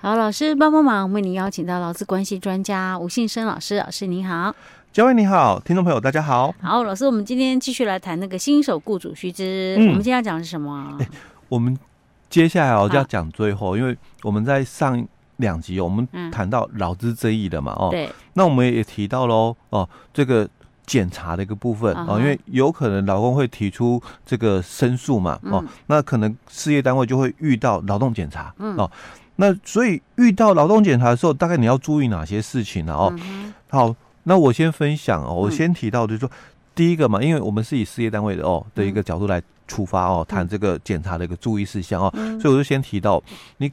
好，老师帮帮忙，为您邀请到劳资关系专家吴信生老师，老师您好。嘉威你好，听众朋友大家好。好，老师，我们今天继续来谈那个新手雇主须知。嗯、我们今天要讲的是什么？欸、我们接下来我就要讲最后，因为我们在上两集我们谈到劳资争议的嘛，哦，对。那我们也提到喽，哦，这个检查的一个部分哦，因为有可能劳工会提出这个申诉嘛，哦，那可能事业单位就会遇到劳动检查，哦，那所以遇到劳动检查的时候，大概你要注意哪些事情呢？哦，好。那我先分享哦，我先提到就是说，第一个嘛，因为我们是以事业单位的哦的一个角度来出发哦，谈这个检查的一个注意事项哦，所以我就先提到，你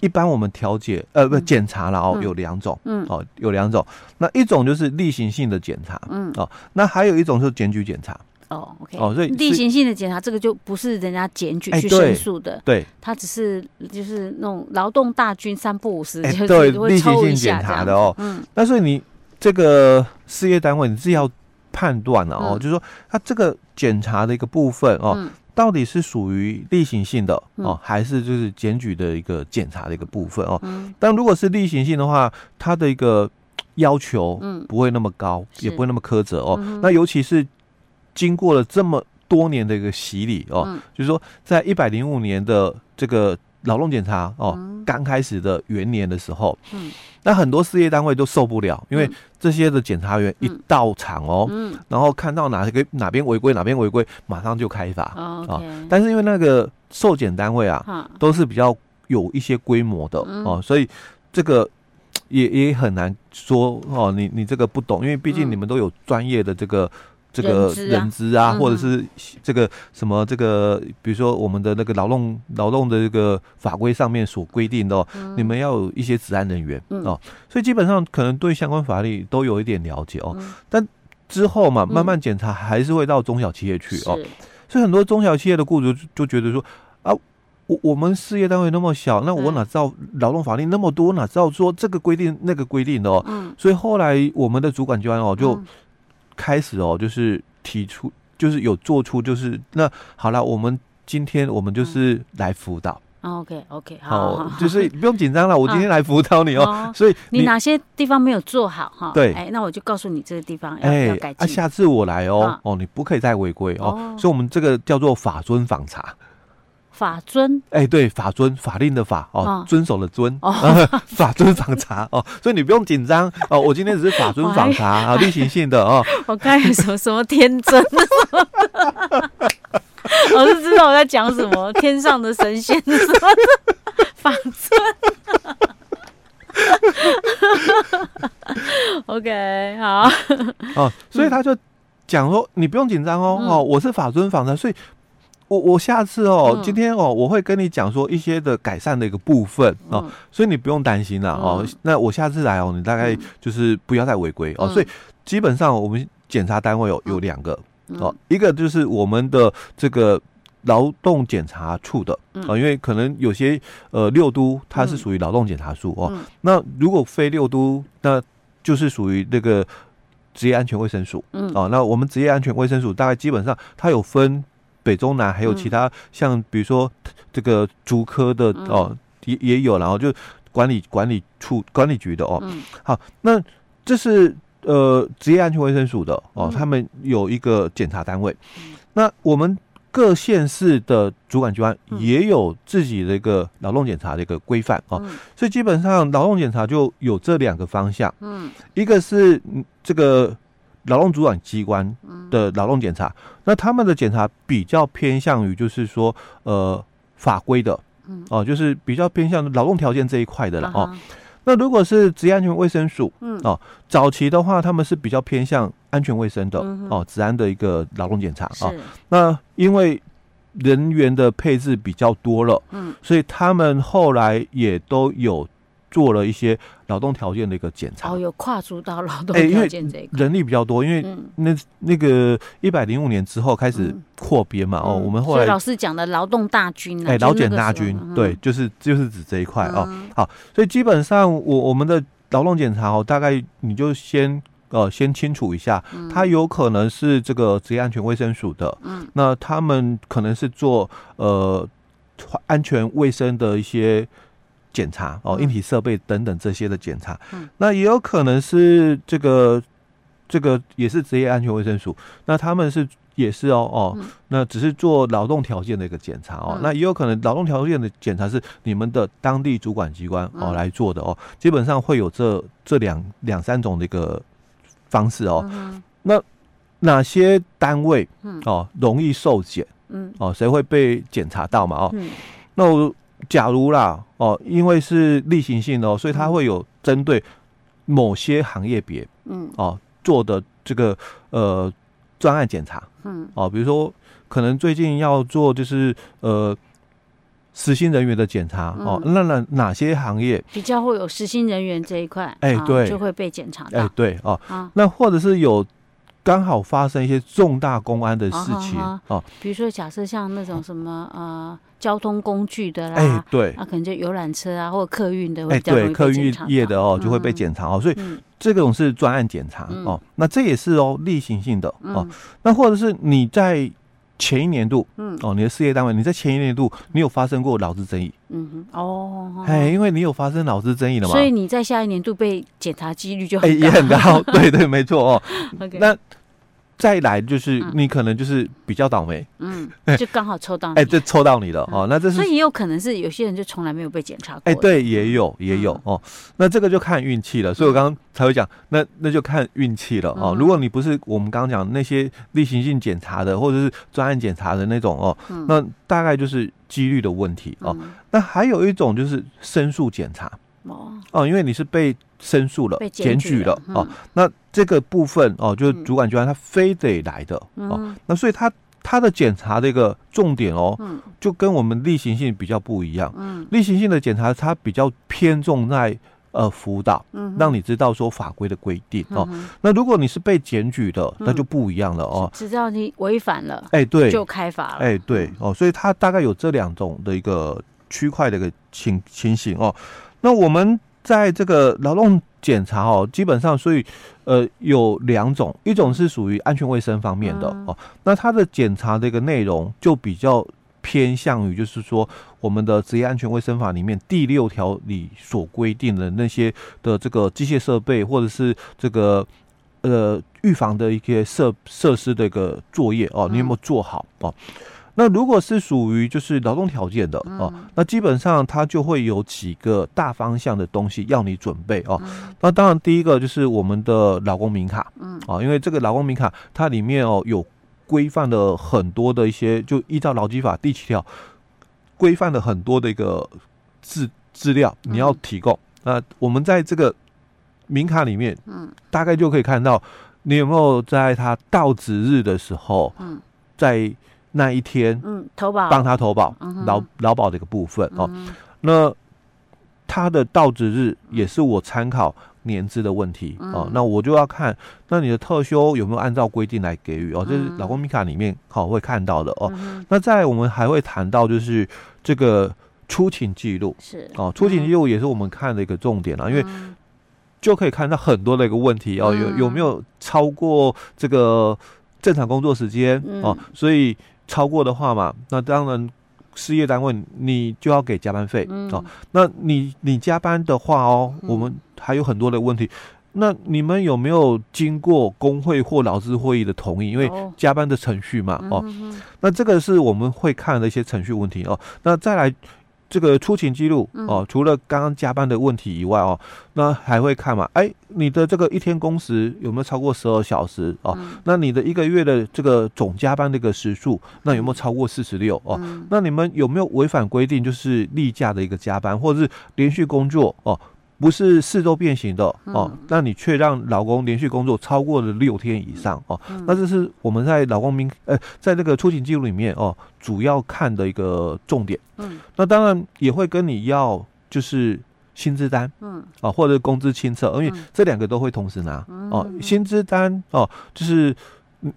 一般我们调解呃不检查了哦有两种，嗯。哦有两种，那一种就是例行性的检查，嗯。哦，那还有一种就是检举检查，哦 OK 哦，所以例行性的检查这个就不是人家检举去申诉的，对，他只是就是那种劳动大军三不五时就对例行性检查的哦，嗯，那所以你。这个事业单位你是要判断的哦，嗯、就是说他这个检查的一个部分哦，嗯、到底是属于例行性的哦，嗯、还是就是检举的一个检查的一个部分哦？嗯、但如果是例行性的话，他的一个要求不会那么高，嗯、也不会那么苛责哦。嗯、那尤其是经过了这么多年的一个洗礼哦，嗯、就是说在一百零五年的这个。劳动检查哦，刚开始的元年的时候，嗯，那很多事业单位都受不了，因为这些的检查员一到场哦，嗯，然后看到哪个哪边违规，哪边违规，马上就开罚啊。但是因为那个受检单位啊，都是比较有一些规模的哦，所以这个也也很难说哦，你你这个不懂，因为毕竟你们都有专业的这个。这个人资啊，或者是这个什么这个，比如说我们的那个劳动劳动的这个法规上面所规定的，哦，你们要有一些治安人员哦，所以基本上可能对相关法律都有一点了解哦。但之后嘛，慢慢检查还是会到中小企业去哦，所以很多中小企业的雇主就觉得说啊，我我们事业单位那么小，那我哪知道劳动法令那么多，哪知道说这个规定那个规定的哦。所以后来我们的主管机关哦就。开始哦，就是提出，就是有做出，就是那好了，我们今天我们就是来辅导。OK OK，好，就是不用紧张了，我今天来辅导你哦。所以你哪些地方没有做好哈？对，哎，那我就告诉你这个地方要改进。啊，下次我来哦，哦，你不可以再违规哦。所以我们这个叫做法尊访查。法尊，哎，对，法尊，法令的法哦，遵守的遵，法尊访查哦，所以你不用紧张哦，我今天只是法尊访查啊，例行性的哦。我刚才什么什么天真，我是知道我在讲什么，天上的神仙什么法尊。OK，好。哦，所以他就讲说，你不用紧张哦，哦，我是法尊访查，所以。我我下次哦，今天哦，我会跟你讲说一些的改善的一个部分哦，所以你不用担心了哦。那我下次来哦，你大概就是不要再违规哦。所以基本上我们检查单位有有两个哦，一个就是我们的这个劳动检查处的啊，因为可能有些呃六都它是属于劳动检查处哦，那如果非六都，那就是属于那个职业安全卫生署嗯哦。那我们职业安全卫生署大概基本上它有分。北中南还有其他像比如说这个竹科的哦也也有，然后就管理管理处管理局的哦，好，那这是呃职业安全卫生署的哦，他们有一个检查单位，那我们各县市的主管机关也有自己的一个劳动检查的一个规范哦，所以基本上劳动检查就有这两个方向，嗯，一个是这个。劳动主管机关的劳动检查，那他们的检查比较偏向于就是说，呃，法规的，哦，就是比较偏向劳动条件这一块的了哦。那如果是职业安全卫生署，嗯哦，早期的话，他们是比较偏向安全卫生的，哦，治安的一个劳动检查啊。那因为人员的配置比较多了，嗯，所以他们后来也都有。做了一些劳动条件的一个检查，哦，有跨足到劳动条件这一块，人力比较多，因为那那个一百零五年之后开始扩编嘛，哦，我们后来老师讲的劳动大军，哎，劳检大军，对，就是就是指这一块哦。好，所以基本上我我们的劳动检查哦，大概你就先呃先清楚一下，他有可能是这个职业安全卫生署的，嗯，那他们可能是做呃安全卫生的一些。检查哦，硬体设备等等这些的检查。嗯，那也有可能是这个这个也是职业安全卫生署，那他们是也是哦哦，那只是做劳动条件的一个检查哦，那也有可能劳动条件的检查是你们的当地主管机关哦来做的哦，基本上会有这这两两三种的一个方式哦。那哪些单位哦容易受检？嗯哦，谁会被检查到嘛？哦，那我。假如啦，哦，因为是例行性的哦，所以它会有针对某些行业别，嗯，哦，做的这个呃专案检查，嗯，哦，比如说可能最近要做就是呃实薪人员的检查，哦，那哪哪些行业比较会有实薪人员这一块，哎，对，就会被检查到，哎，对，哦，那或者是有。刚好发生一些重大公安的事情哦，比如说假设像那种什么呃交通工具的啦，哎对，那可能就游览车啊或者客运的，哎对，客运业的哦就会被检查哦，所以这种是专案检查哦，那这也是哦例行性的哦，那或者是你在前一年度，嗯。哦你的事业单位你在前一年度你有发生过劳资争议，嗯哼哦，哎因为你有发生劳资争议了嘛，所以你在下一年度被检查几率就哎也很高，对对没错哦，那。再来就是你可能就是比较倒霉，嗯，就刚好抽到你，哎，这抽到你了哦，那这是，所以也有可能是有些人就从来没有被检查过，哎，对，也有也有哦，那这个就看运气了，所以我刚刚才会讲，那那就看运气了哦。如果你不是我们刚刚讲那些例行性检查的，或者是专案检查的那种哦，那大概就是几率的问题哦。那还有一种就是申诉检查。哦。哦，因为你是被申诉了、检举了哦，那这个部分哦，就是主管机关他非得来的哦，那所以他他的检查的一个重点哦，就跟我们例行性比较不一样。嗯，例行性的检查它比较偏重在呃辅导，让你知道说法规的规定哦。那如果你是被检举的，那就不一样了哦，只知道你违反了，哎对，就开罚了，哎对哦，所以它大概有这两种的一个区块的一个情情形哦。那我们在这个劳动检查哦，基本上所以呃有两种，一种是属于安全卫生方面的哦，那它的检查的一个内容就比较偏向于就是说我们的职业安全卫生法里面第六条里所规定的那些的这个机械设备或者是这个呃预防的一些设设施的一个作业哦，你有没有做好哦？那如果是属于就是劳动条件的哦，那基本上它就会有几个大方向的东西要你准备哦。那当然第一个就是我们的劳工名卡，嗯，啊，因为这个劳工名卡它里面哦有规范的很多的一些，就依照劳基法第七条规范的很多的一个资资料你要提供。那我们在这个名卡里面，嗯，大概就可以看到你有没有在他到职日的时候，嗯，在。那一天，嗯，投保。帮他投保劳劳保的一个部分哦。那他的到职日也是我参考年资的问题哦。那我就要看，那你的特休有没有按照规定来给予哦？这是老公米卡里面好会看到的哦。那在我们还会谈到就是这个出勤记录是。哦，出勤记录也是我们看的一个重点啊，因为就可以看到很多的一个问题哦，有有没有超过这个正常工作时间哦？所以。超过的话嘛，那当然事业单位你就要给加班费、嗯、哦。那你你加班的话哦，嗯、我们还有很多的问题。那你们有没有经过工会或劳资会议的同意？因为加班的程序嘛哦，哦，那这个是我们会看的一些程序问题哦。那再来。这个出勤记录哦，除了刚刚加班的问题以外哦，那还会看嘛？哎，你的这个一天工时有没有超过十二小时哦？那你的一个月的这个总加班的一个时数，那有没有超过四十六哦？那你们有没有违反规定，就是例假的一个加班，或者是连续工作哦？不是四周变形的哦，那你却让老公连续工作超过了六天以上哦，那这是我们在老公名呃，在那个出勤记录里面哦，主要看的一个重点。嗯，那当然也会跟你要就是薪资单，嗯，啊或者工资清册，因为这两个都会同时拿哦。薪资单哦，就是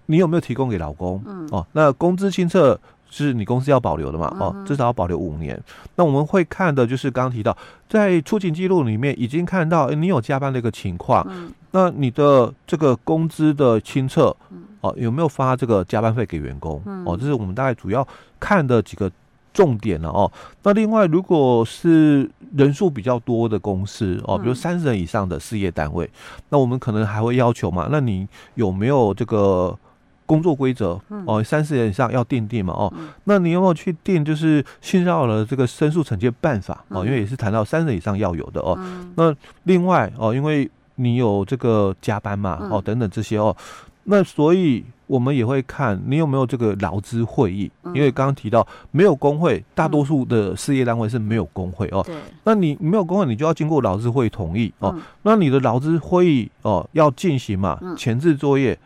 你有没有提供给老公？嗯？哦，那工资清册。是你公司要保留的嘛？哦，至少要保留五年。那我们会看的就是刚刚提到，在出勤记录里面已经看到，你有加班的一个情况。那你的这个工资的清册，哦，有没有发这个加班费给员工？哦，这是我们大概主要看的几个重点了哦。那另外，如果是人数比较多的公司哦，比如三十人以上的事业单位，嗯、那我们可能还会要求嘛，那你有没有这个？工作规则哦，三十人以上要定定嘛哦，嗯、那你有没有去定就是性骚扰的这个申诉惩戒办法哦？嗯、因为也是谈到三十人以上要有的哦。嗯、那另外哦，因为你有这个加班嘛哦等等这些哦，那所以我们也会看你有没有这个劳资会议，嗯、因为刚刚提到没有工会，大多数的事业单位是没有工会哦。对。那你没有工会，你就要经过劳资会同意哦。嗯、那你的劳资会议哦要进行嘛？前置作业。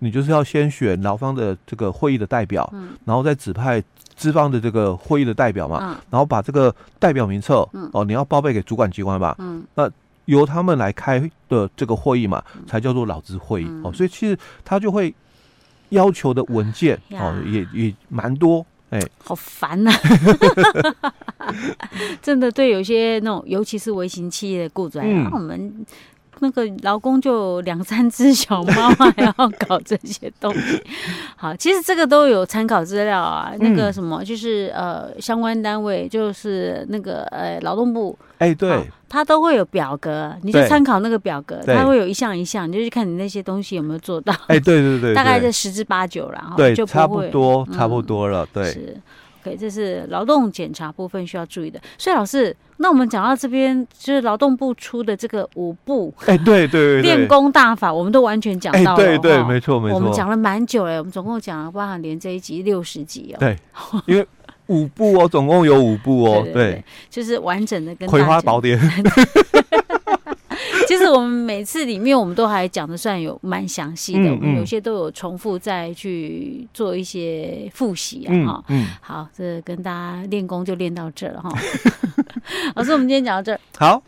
你就是要先选劳方的这个会议的代表，嗯，然后再指派资方的这个会议的代表嘛，嗯，然后把这个代表名册，嗯，哦，你要报备给主管机关吧，嗯，那由他们来开的这个会议嘛，才叫做劳资会议，哦，所以其实他就会要求的文件，哦，也也蛮多，哎，好烦呐，真的对有些那种，尤其是微型企业的雇主来讲，我们。那个劳工就两 三只小猫，还要搞这些东西。好，其实这个都有参考资料啊。那个什么，就是呃，相关单位就是那个呃，劳动部，哎，对，他都会有表格，你就参考那个表格，他会有一项一项，你就去看你那些东西有没有做到。哎，对对对，大概就十之八九了，对，差不多差不多了，对。是，OK，这是劳动检查部分需要注意的。所以老师。那我们讲到这边，就是劳动部出的这个五部，哎，对对对，练功大法，我们都完全讲到了，对对，没错没错，我们讲了蛮久了，我们总共讲了，包含连这一集六十集哦，对，因为五部哦，总共有五部哦，对，就是完整的跟葵花宝典。我们每次里面，我们都还讲的算有蛮详细的，我们有些都有重复再去做一些复习啊，哈，嗯，好，这跟大家练功就练到这了哈。老师，我们今天讲到这儿，好。